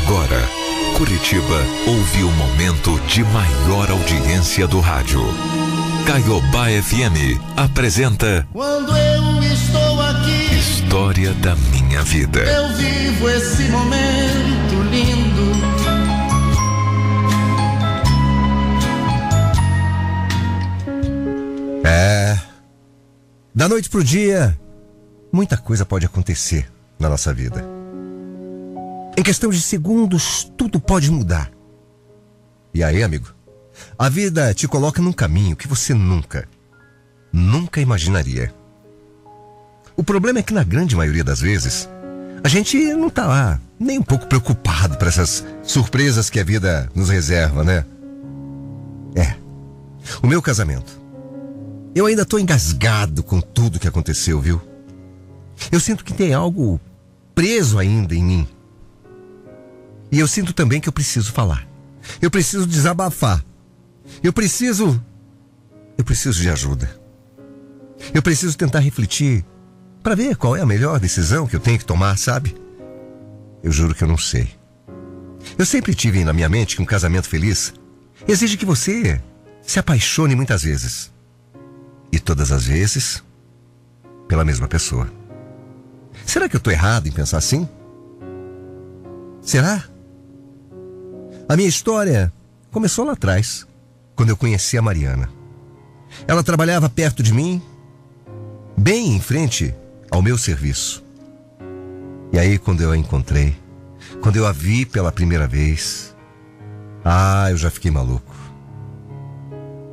Agora, Curitiba ouve o momento de maior audiência do rádio. Caiobá FM apresenta Quando eu estou aqui, História da Minha Vida. eu vivo esse momento lindo. É. Da noite pro dia, muita coisa pode acontecer na nossa vida. Em questão de segundos, tudo pode mudar. E aí, amigo? A vida te coloca num caminho que você nunca, nunca imaginaria. O problema é que, na grande maioria das vezes, a gente não tá lá nem um pouco preocupado para essas surpresas que a vida nos reserva, né? É. O meu casamento. Eu ainda tô engasgado com tudo que aconteceu, viu? Eu sinto que tem algo preso ainda em mim. E eu sinto também que eu preciso falar. Eu preciso desabafar. Eu preciso. Eu preciso de ajuda. Eu preciso tentar refletir para ver qual é a melhor decisão que eu tenho que tomar, sabe? Eu juro que eu não sei. Eu sempre tive na minha mente que um casamento feliz exige que você se apaixone muitas vezes. E todas as vezes pela mesma pessoa. Será que eu estou errado em pensar assim? Será? A minha história começou lá atrás, quando eu conheci a Mariana. Ela trabalhava perto de mim, bem em frente ao meu serviço. E aí, quando eu a encontrei, quando eu a vi pela primeira vez, ah, eu já fiquei maluco.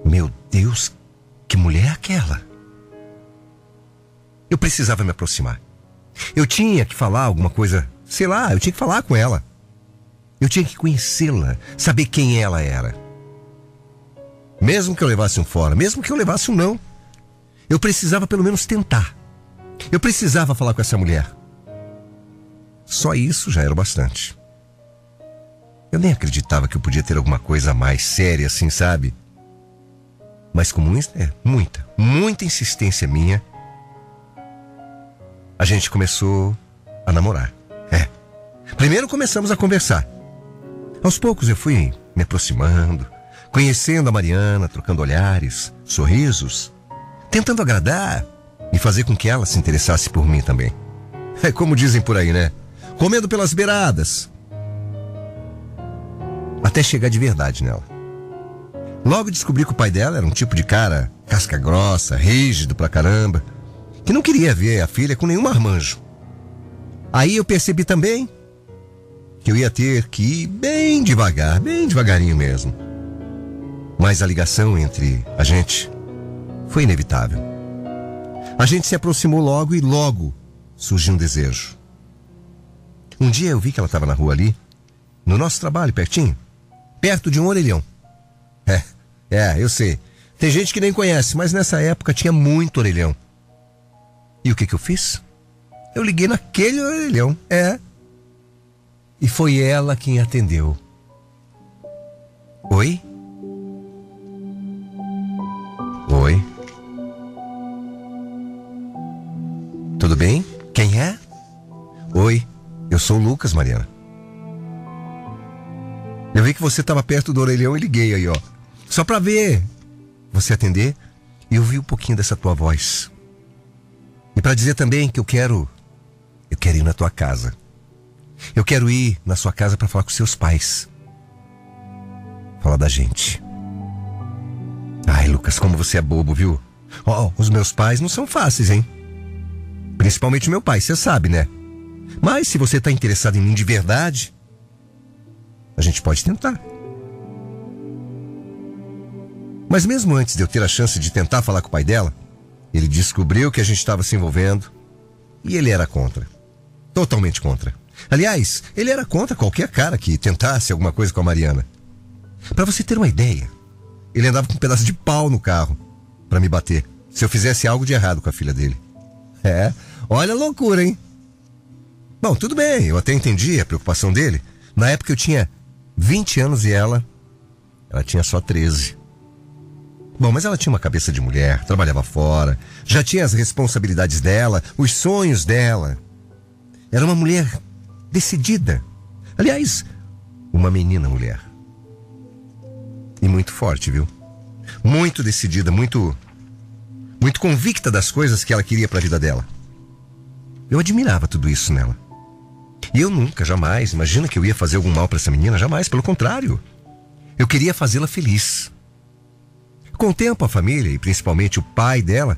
Meu Deus, que mulher é aquela? Eu precisava me aproximar. Eu tinha que falar alguma coisa, sei lá, eu tinha que falar com ela. Eu tinha que conhecê-la, saber quem ela era. Mesmo que eu levasse um fora, mesmo que eu levasse um não, eu precisava pelo menos tentar. Eu precisava falar com essa mulher. Só isso já era o bastante. Eu nem acreditava que eu podia ter alguma coisa mais séria assim, sabe? Mas com muita, é, muita, muita insistência minha, a gente começou a namorar. É. Primeiro começamos a conversar. Aos poucos eu fui me aproximando, conhecendo a Mariana, trocando olhares, sorrisos, tentando agradar e fazer com que ela se interessasse por mim também. É como dizem por aí, né? Comendo pelas beiradas. Até chegar de verdade nela. Logo descobri que o pai dela era um tipo de cara casca grossa, rígido pra caramba, que não queria ver a filha com nenhum marmanjo. Aí eu percebi também que eu ia ter que ir bem devagar, bem devagarinho mesmo. Mas a ligação entre a gente foi inevitável. A gente se aproximou logo e logo surgiu um desejo. Um dia eu vi que ela estava na rua ali, no nosso trabalho, pertinho, perto de um orelhão. É, é, eu sei. Tem gente que nem conhece, mas nessa época tinha muito orelhão. E o que que eu fiz? Eu liguei naquele orelhão, é. E foi ela quem atendeu. Oi? Oi? Tudo bem? Quem é? Oi, eu sou o Lucas, Mariana. Eu vi que você estava perto do orelhão e liguei aí, ó. Só pra ver você atender e ouvir um pouquinho dessa tua voz. E pra dizer também que eu quero eu quero ir na tua casa. Eu quero ir na sua casa pra falar com seus pais. Falar da gente. Ai, Lucas, como você é bobo, viu? Ó, os meus pais não são fáceis, hein? Principalmente meu pai, você sabe, né? Mas se você tá interessado em mim de verdade, a gente pode tentar. Mas mesmo antes de eu ter a chance de tentar falar com o pai dela, ele descobriu que a gente estava se envolvendo e ele era contra. Totalmente contra. Aliás, ele era contra qualquer cara que tentasse alguma coisa com a Mariana. Para você ter uma ideia, ele andava com um pedaço de pau no carro para me bater se eu fizesse algo de errado com a filha dele. É, olha a loucura, hein? Bom, tudo bem, eu até entendi a preocupação dele. Na época eu tinha 20 anos e ela. Ela tinha só 13. Bom, mas ela tinha uma cabeça de mulher, trabalhava fora, já tinha as responsabilidades dela, os sonhos dela. Era uma mulher decidida. Aliás, uma menina mulher. E muito forte, viu? Muito decidida, muito muito convicta das coisas que ela queria para a vida dela. Eu admirava tudo isso nela. E eu nunca, jamais, imagina que eu ia fazer algum mal para essa menina, jamais, pelo contrário. Eu queria fazê-la feliz. Com o tempo, a família, e principalmente o pai dela,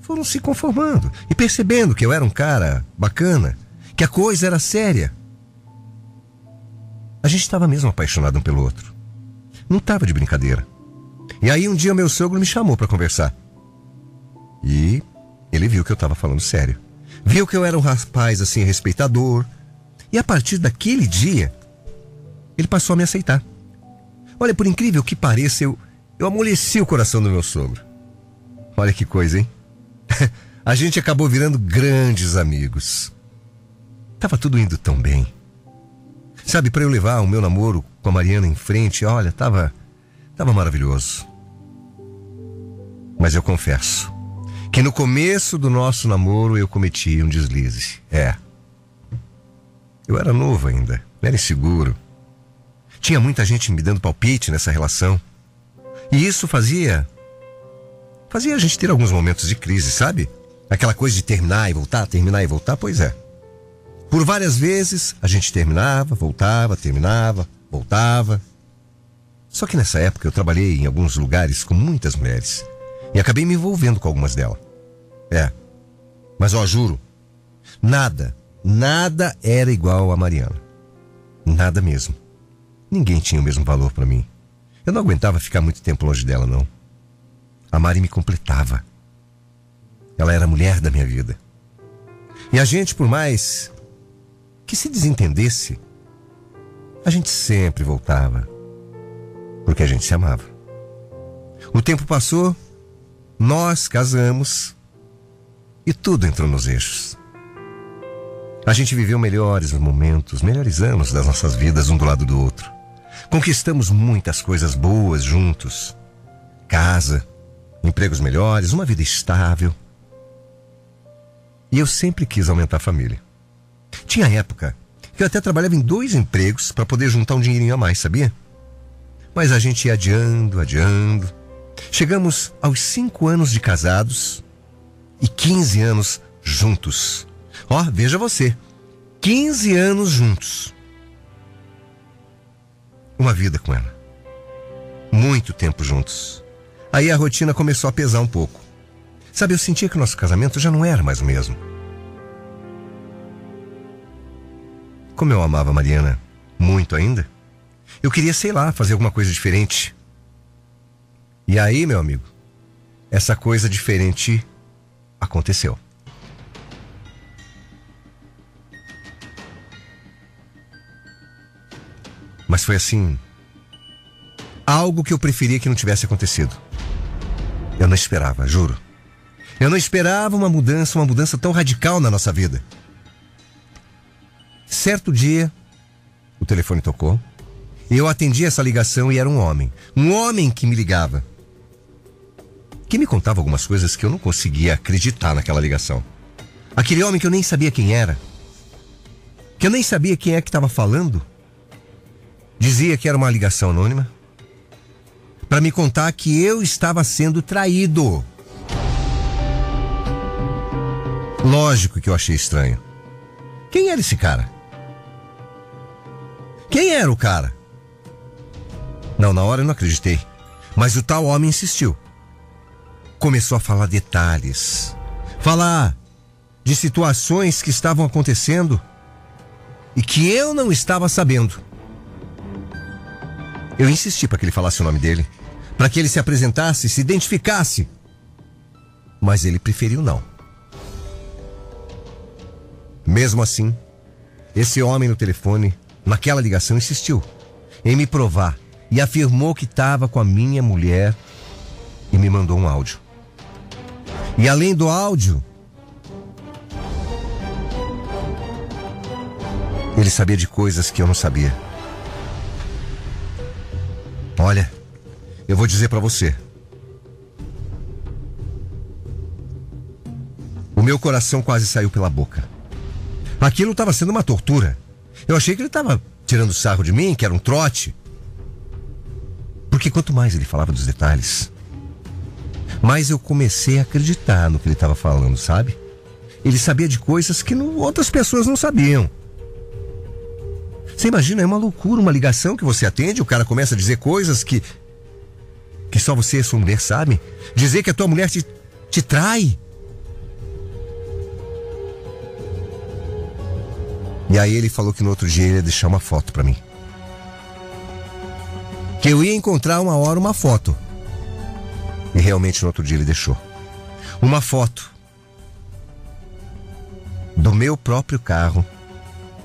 foram se conformando e percebendo que eu era um cara bacana, que a coisa era séria. A gente estava mesmo apaixonado um pelo outro. Não estava de brincadeira. E aí um dia meu sogro me chamou para conversar. E ele viu que eu estava falando sério. Viu que eu era um rapaz assim respeitador. E a partir daquele dia, ele passou a me aceitar. Olha, por incrível que pareça, eu, eu amoleci o coração do meu sogro. Olha que coisa, hein? a gente acabou virando grandes amigos. Tava tudo indo tão bem. Sabe, para eu levar o meu namoro com a Mariana em frente, olha, tava tava maravilhoso. Mas eu confesso que no começo do nosso namoro eu cometi um deslize. É. Eu era novo ainda, era inseguro. Tinha muita gente me dando palpite nessa relação. E isso fazia fazia a gente ter alguns momentos de crise, sabe? Aquela coisa de terminar e voltar, terminar e voltar, pois é. Por várias vezes a gente terminava, voltava, terminava, voltava. Só que nessa época eu trabalhei em alguns lugares com muitas mulheres e acabei me envolvendo com algumas delas. É. Mas ó, juro, nada, nada era igual a Mariana. Nada mesmo. Ninguém tinha o mesmo valor para mim. Eu não aguentava ficar muito tempo longe dela, não. A Mari me completava. Ela era a mulher da minha vida. E a gente, por mais que se desentendesse, a gente sempre voltava. Porque a gente se amava. O tempo passou, nós casamos e tudo entrou nos eixos. A gente viveu melhores momentos, melhores anos das nossas vidas um do lado do outro. Conquistamos muitas coisas boas juntos: casa, empregos melhores, uma vida estável. E eu sempre quis aumentar a família. Tinha época que eu até trabalhava em dois empregos para poder juntar um dinheirinho a mais, sabia? Mas a gente ia adiando, adiando. Chegamos aos cinco anos de casados e 15 anos juntos. Ó, oh, veja você, 15 anos juntos. Uma vida com ela. Muito tempo juntos. Aí a rotina começou a pesar um pouco. Sabe, eu sentia que o nosso casamento já não era mais o mesmo. Como eu amava a Mariana muito ainda, eu queria, sei lá, fazer alguma coisa diferente. E aí, meu amigo, essa coisa diferente aconteceu. Mas foi assim. Algo que eu preferia que não tivesse acontecido. Eu não esperava, juro. Eu não esperava uma mudança, uma mudança tão radical na nossa vida. Certo dia, o telefone tocou. Eu atendi essa ligação e era um homem. Um homem que me ligava. Que me contava algumas coisas que eu não conseguia acreditar naquela ligação. Aquele homem que eu nem sabia quem era. Que eu nem sabia quem é que estava falando. Dizia que era uma ligação anônima. Para me contar que eu estava sendo traído. Lógico que eu achei estranho. Quem era esse cara? Quem era o cara? Não, na hora eu não acreditei. Mas o tal homem insistiu. Começou a falar detalhes. Falar de situações que estavam acontecendo e que eu não estava sabendo. Eu insisti para que ele falasse o nome dele, para que ele se apresentasse, se identificasse. Mas ele preferiu não. Mesmo assim, esse homem no telefone naquela ligação, insistiu em me provar e afirmou que estava com a minha mulher e me mandou um áudio. E além do áudio, ele sabia de coisas que eu não sabia. Olha, eu vou dizer para você. O meu coração quase saiu pela boca. Aquilo estava sendo uma tortura. Eu achei que ele estava tirando sarro de mim, que era um trote. Porque quanto mais ele falava dos detalhes, mais eu comecei a acreditar no que ele estava falando, sabe? Ele sabia de coisas que não, outras pessoas não sabiam. Você imagina, é uma loucura, uma ligação que você atende, o cara começa a dizer coisas que. que só você e sua mulher sabem. Dizer que a tua mulher te, te trai. E aí ele falou que no outro dia ele ia deixar uma foto para mim. Que eu ia encontrar uma hora uma foto. E realmente no outro dia ele deixou. Uma foto do meu próprio carro,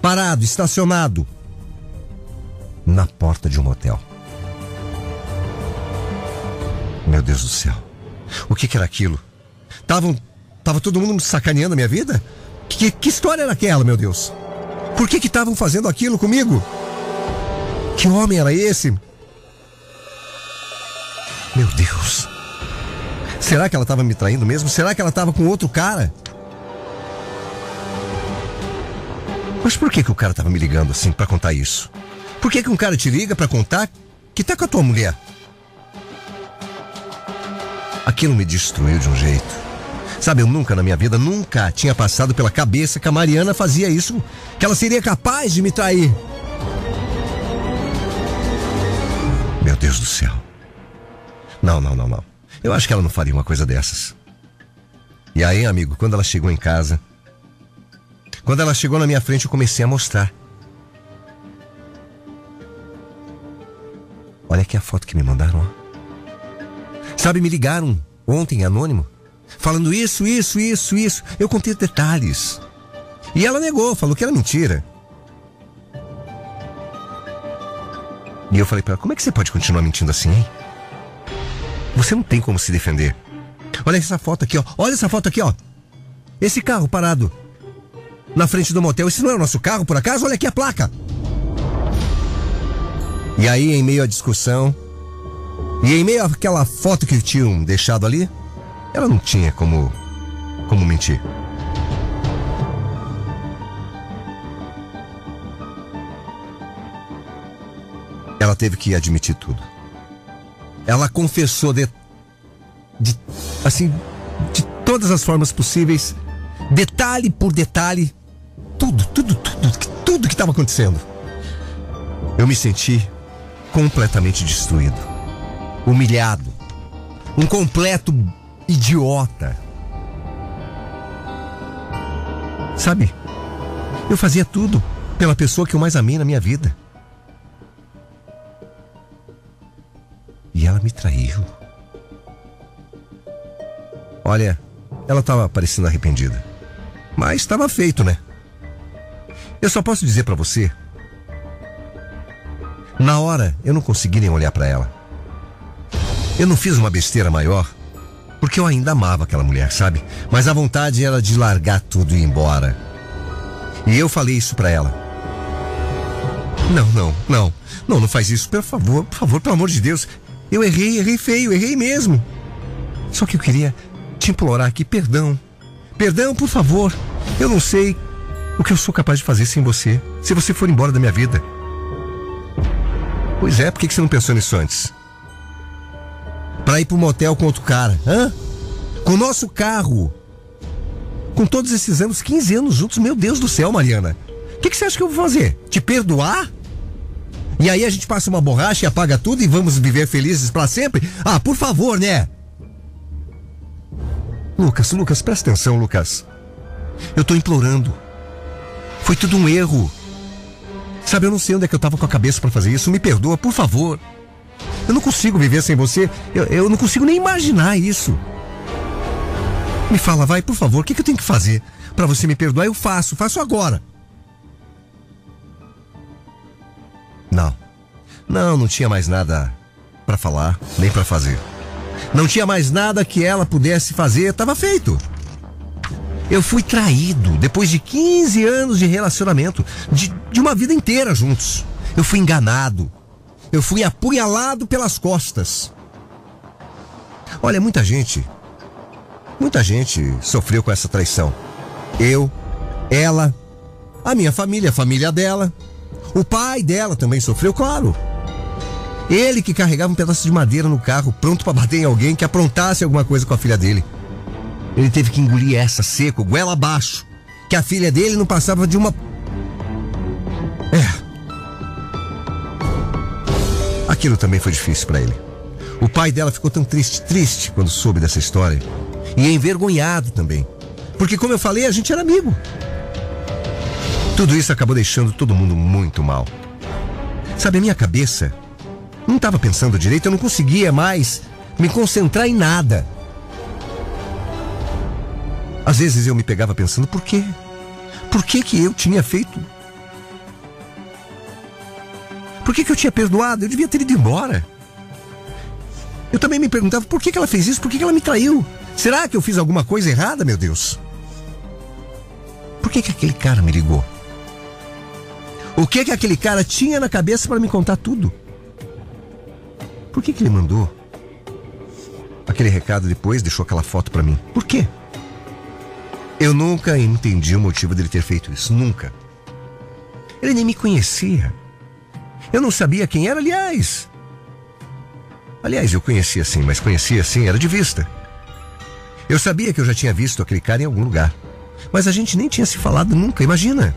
parado, estacionado, na porta de um motel. Meu Deus do céu. O que, que era aquilo? Tavam, tava todo mundo sacaneando a minha vida? Que, que história era aquela, meu Deus? Por que estavam fazendo aquilo comigo? Que homem era esse? Meu Deus. Será que ela estava me traindo mesmo? Será que ela estava com outro cara? Mas por que, que o cara estava me ligando assim para contar isso? Por que, que um cara te liga para contar que tá com a tua mulher? Aquilo me destruiu de um jeito. Sabe, eu nunca na minha vida, nunca tinha passado pela cabeça que a Mariana fazia isso, que ela seria capaz de me trair. Meu Deus do céu. Não, não, não, não. Eu acho que ela não faria uma coisa dessas. E aí, amigo, quando ela chegou em casa, quando ela chegou na minha frente, eu comecei a mostrar. Olha aqui a foto que me mandaram. Ó. Sabe, me ligaram ontem, anônimo, falando isso, isso, isso, isso. Eu contei detalhes. E ela negou, falou que era mentira. E eu falei para ela: como é que você pode continuar mentindo assim, hein? Você não tem como se defender. Olha essa foto aqui, ó. Olha essa foto aqui, ó. Esse carro parado na frente do motel. Esse não é o nosso carro, por acaso? Olha aqui a placa. E aí, em meio à discussão, e em meio àquela foto que tinham deixado ali, ela não tinha como, como mentir. Ela teve que admitir tudo. Ela confessou de, de assim, de todas as formas possíveis, detalhe por detalhe, tudo, tudo, tudo, tudo que estava acontecendo. Eu me senti completamente destruído, humilhado, um completo idiota. Sabe? Eu fazia tudo pela pessoa que eu mais amei na minha vida. E ela me traiu. Olha, ela estava parecendo arrependida. Mas estava feito, né? Eu só posso dizer para você. Na hora, eu não consegui nem olhar para ela. Eu não fiz uma besteira maior, porque eu ainda amava aquela mulher, sabe? Mas a vontade era de largar tudo e ir embora. E eu falei isso para ela. Não, não, não. Não, não faz isso, por favor, por favor, pelo amor de Deus. Eu errei, errei feio, errei mesmo. Só que eu queria te implorar aqui perdão. Perdão, por favor. Eu não sei o que eu sou capaz de fazer sem você, se você for embora da minha vida. Pois é, por que você não pensou nisso antes? Pra ir pro motel com outro cara, hã? Com o nosso carro. Com todos esses anos, 15 anos juntos, meu Deus do céu, Mariana. O que, que você acha que eu vou fazer? Te perdoar? E aí a gente passa uma borracha e apaga tudo e vamos viver felizes para sempre? Ah, por favor, né? Lucas, Lucas, presta atenção, Lucas. Eu tô implorando. Foi tudo um erro. Sabe, eu não sei onde é que eu tava com a cabeça para fazer isso. Me perdoa, por favor. Eu não consigo viver sem você. Eu, eu não consigo nem imaginar isso. Me fala, vai, por favor, o que, que eu tenho que fazer para você me perdoar? Eu faço, faço agora. Não. Não, não tinha mais nada para falar, nem para fazer. Não tinha mais nada que ela pudesse fazer, estava feito. Eu fui traído depois de 15 anos de relacionamento, de, de uma vida inteira juntos. Eu fui enganado. Eu fui apunhalado pelas costas. Olha, muita gente, muita gente sofreu com essa traição. Eu, ela, a minha família, a família dela, O pai dela também sofreu, claro. Ele que carregava um pedaço de madeira no carro, pronto para bater em alguém que aprontasse alguma coisa com a filha dele. Ele teve que engolir essa seco, goela abaixo, que a filha dele não passava de uma. Aquilo também foi difícil para ele. O pai dela ficou tão triste, triste quando soube dessa história. E envergonhado também. Porque, como eu falei, a gente era amigo. Tudo isso acabou deixando todo mundo muito mal. Sabe, a minha cabeça não estava pensando direito, eu não conseguia mais me concentrar em nada. Às vezes eu me pegava pensando, por quê? Por que que eu tinha feito? Por que que eu tinha perdoado? Eu devia ter ido embora. Eu também me perguntava por que que ela fez isso, por que que ela me traiu? Será que eu fiz alguma coisa errada, meu Deus? Por que que aquele cara me ligou? O que que aquele cara tinha na cabeça para me contar tudo? Por que que ele mandou aquele recado depois, deixou aquela foto para mim? Por quê? Eu nunca entendi o motivo dele ter feito isso, nunca. Ele nem me conhecia. Eu não sabia quem era, aliás. Aliás, eu conhecia sim, mas conhecia assim, era de vista. Eu sabia que eu já tinha visto aquele cara em algum lugar. Mas a gente nem tinha se falado nunca, imagina.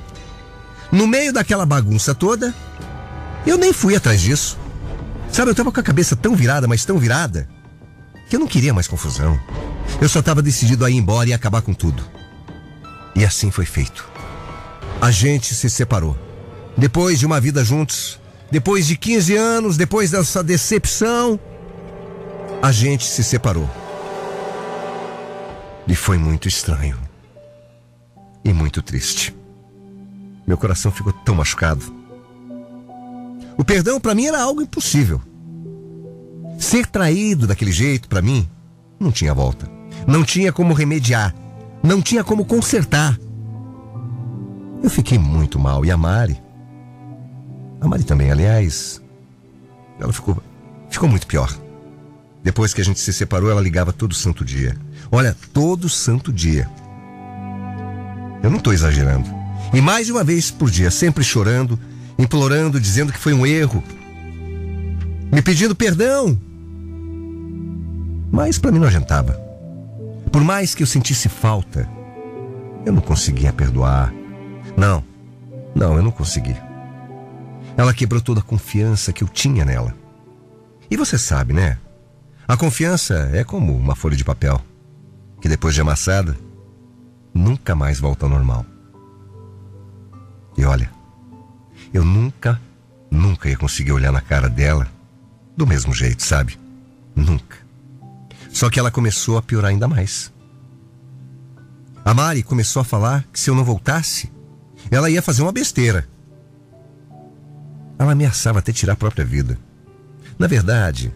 No meio daquela bagunça toda, eu nem fui atrás disso. Sabe, eu tava com a cabeça tão virada, mas tão virada, que eu não queria mais confusão. Eu só tava decidido a ir embora e acabar com tudo. E assim foi feito. A gente se separou. Depois de uma vida juntos, depois de 15 anos, depois dessa decepção, a gente se separou. E foi muito estranho. E muito triste. Meu coração ficou tão machucado. O perdão para mim era algo impossível. Ser traído daquele jeito para mim não tinha volta. Não tinha como remediar. Não tinha como consertar. Eu fiquei muito mal. E a Mari? A Mari também, aliás. Ela ficou, ficou muito pior. Depois que a gente se separou, ela ligava todo santo dia. Olha, todo santo dia. Eu não estou exagerando. E mais de uma vez por dia, sempre chorando, implorando, dizendo que foi um erro, me pedindo perdão. Mas para mim não adiantava. Por mais que eu sentisse falta, eu não conseguia perdoar. Não, não, eu não consegui. Ela quebrou toda a confiança que eu tinha nela. E você sabe, né? A confiança é como uma folha de papel, que depois de amassada, nunca mais volta ao normal. E olha, eu nunca, nunca ia conseguir olhar na cara dela do mesmo jeito, sabe? Nunca. Só que ela começou a piorar ainda mais. A Mari começou a falar que se eu não voltasse, ela ia fazer uma besteira. Ela ameaçava até tirar a própria vida. Na verdade,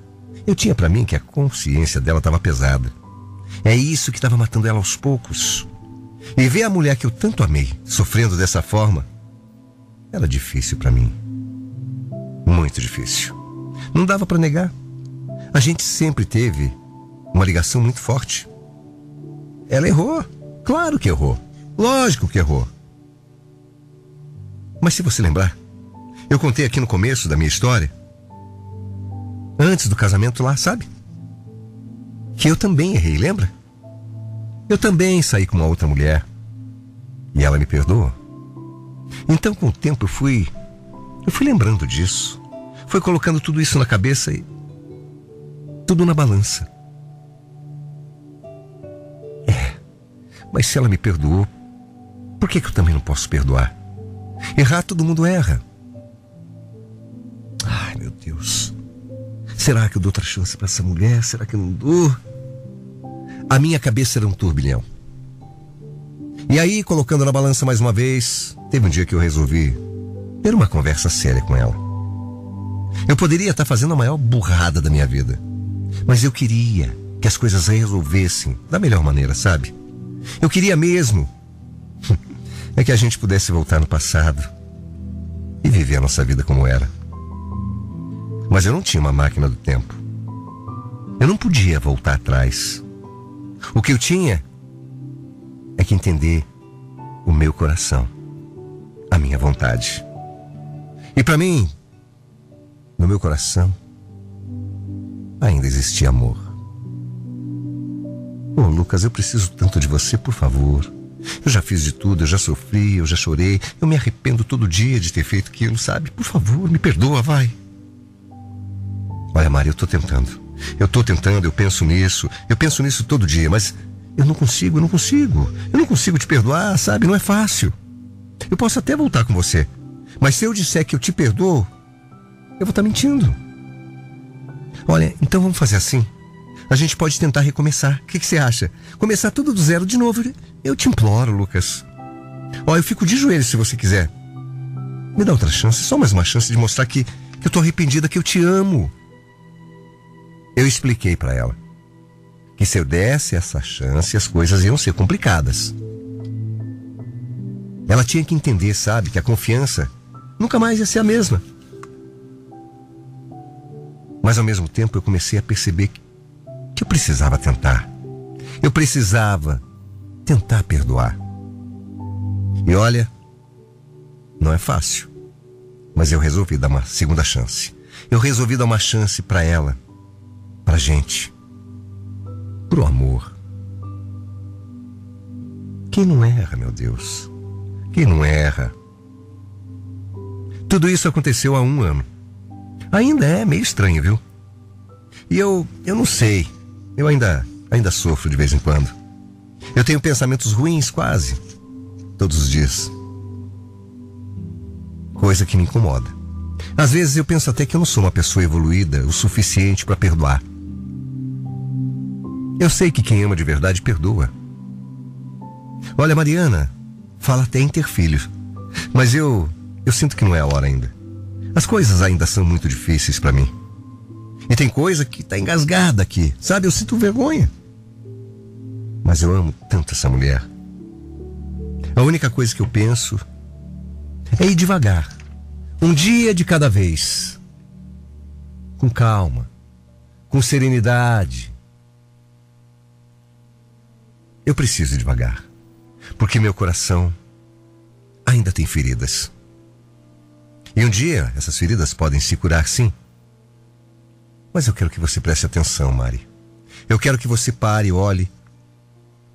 eu tinha para mim que a consciência dela estava pesada. É isso que estava matando ela aos poucos. E ver a mulher que eu tanto amei sofrendo dessa forma era difícil para mim. Muito difícil. Não dava para negar. A gente sempre teve uma ligação muito forte. Ela errou. Claro que errou. Lógico que errou. Mas se você lembrar, eu contei aqui no começo da minha história, antes do casamento lá, sabe? Que eu também errei, lembra? Eu também saí com uma outra mulher. E ela me perdoou. Então, com o tempo, eu fui. Eu fui lembrando disso. Foi colocando tudo isso na cabeça e. Tudo na balança. É. Mas se ela me perdoou, por que, que eu também não posso perdoar? Errar, todo mundo erra. Deus. Será que eu dou outra chance para essa mulher? Será que eu não dou? A minha cabeça era um turbilhão. E aí, colocando na balança mais uma vez, teve um dia que eu resolvi ter uma conversa séria com ela. Eu poderia estar fazendo a maior burrada da minha vida, mas eu queria que as coisas resolvessem da melhor maneira, sabe? Eu queria mesmo é que a gente pudesse voltar no passado e viver a nossa vida como era. Mas eu não tinha uma máquina do tempo. Eu não podia voltar atrás. O que eu tinha é que entender o meu coração, a minha vontade. E para mim, no meu coração, ainda existia amor. Oh, Lucas, eu preciso tanto de você, por favor. Eu já fiz de tudo, eu já sofri, eu já chorei. Eu me arrependo todo dia de ter feito aquilo, sabe? Por favor, me perdoa, vai. Olha, Maria, eu tô tentando. Eu tô tentando, eu penso nisso. Eu penso nisso todo dia, mas eu não consigo, eu não consigo. Eu não consigo te perdoar, sabe? Não é fácil. Eu posso até voltar com você. Mas se eu disser que eu te perdoo, eu vou estar tá mentindo. Olha, então vamos fazer assim. A gente pode tentar recomeçar. O que, que você acha? Começar tudo do zero de novo. Eu te imploro, Lucas. Ó, eu fico de joelhos se você quiser. Me dá outra chance, só mais uma chance de mostrar que, que eu tô arrependida, que eu te amo. Eu expliquei para ela que se eu desse essa chance, as coisas iam ser complicadas. Ela tinha que entender, sabe, que a confiança nunca mais ia ser a mesma. Mas ao mesmo tempo eu comecei a perceber que eu precisava tentar. Eu precisava tentar perdoar. E olha, não é fácil. Mas eu resolvi dar uma segunda chance. Eu resolvi dar uma chance para ela, pra gente, pro amor. Quem não erra, meu Deus? Quem não erra? Tudo isso aconteceu há um ano. Ainda é meio estranho, viu? E eu, eu não sei. Eu ainda, ainda sofro de vez em quando. Eu tenho pensamentos ruins quase todos os dias. Coisa que me incomoda. Às vezes eu penso até que eu não sou uma pessoa evoluída o suficiente para perdoar. Eu sei que quem ama de verdade perdoa. Olha, Mariana, fala até em ter filho. Mas eu, eu sinto que não é a hora ainda. As coisas ainda são muito difíceis para mim. E tem coisa que tá engasgada aqui, sabe? Eu sinto vergonha. Mas eu amo tanto essa mulher. A única coisa que eu penso é ir devagar. Um dia de cada vez. Com calma. Com serenidade. Eu preciso devagar. Porque meu coração ainda tem feridas. E um dia essas feridas podem se curar sim. Mas eu quero que você preste atenção, Mari. Eu quero que você pare e olhe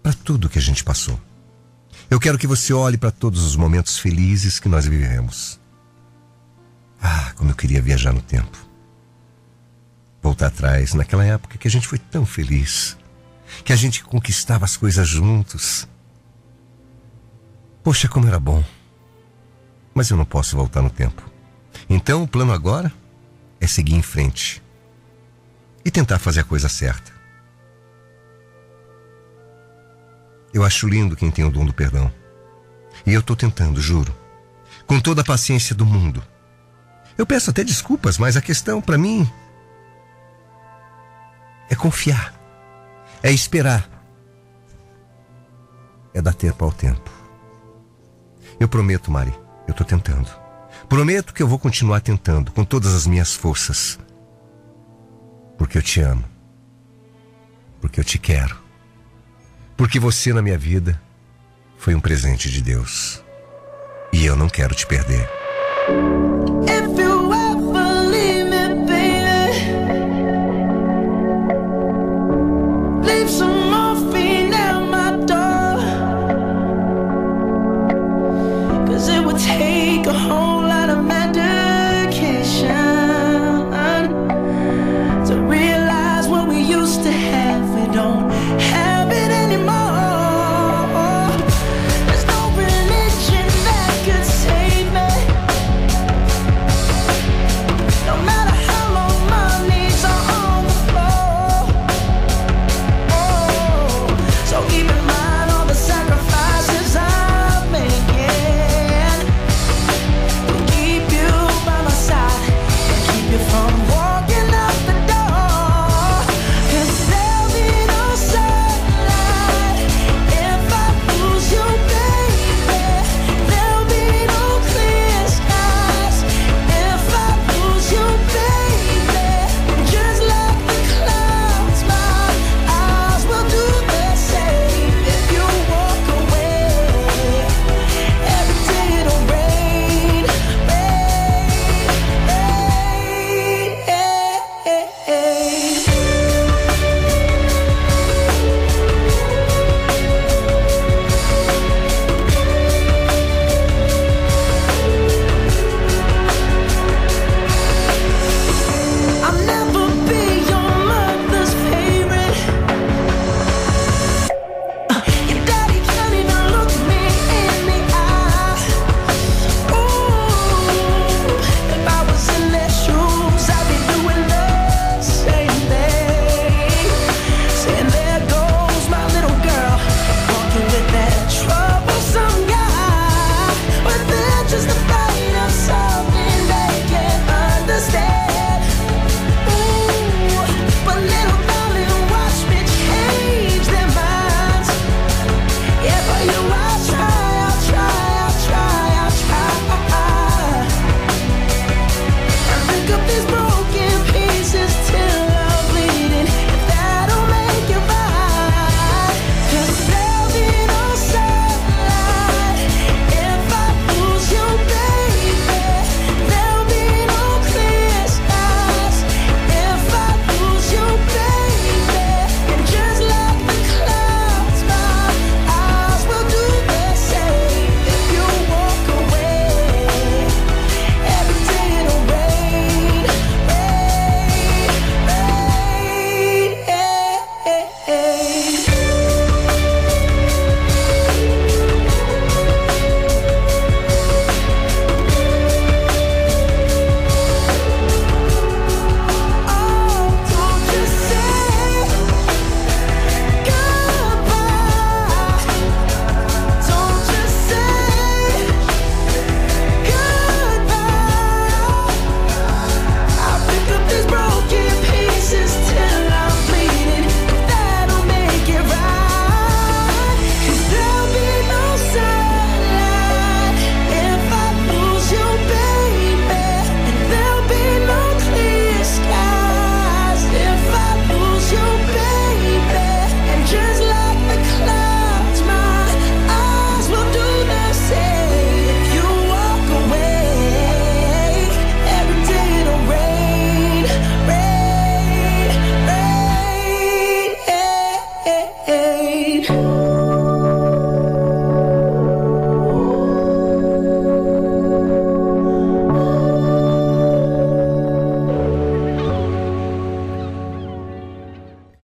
para tudo que a gente passou. Eu quero que você olhe para todos os momentos felizes que nós vivemos. Ah, como eu queria viajar no tempo. Voltar atrás, naquela época que a gente foi tão feliz, que a gente conquistava as coisas juntos. Poxa, como era bom mas eu não posso voltar no tempo. Então o plano agora é seguir em frente e tentar fazer a coisa certa. Eu acho lindo quem tem o dom do perdão. E eu estou tentando, juro. Com toda a paciência do mundo. Eu peço até desculpas, mas a questão para mim é confiar. É esperar. É dar tempo ao tempo. Eu prometo, Mari, eu estou tentando. Prometo que eu vou continuar tentando com todas as minhas forças. Porque eu te amo. Porque eu te quero. Porque você na minha vida foi um presente de Deus. E eu não quero te perder.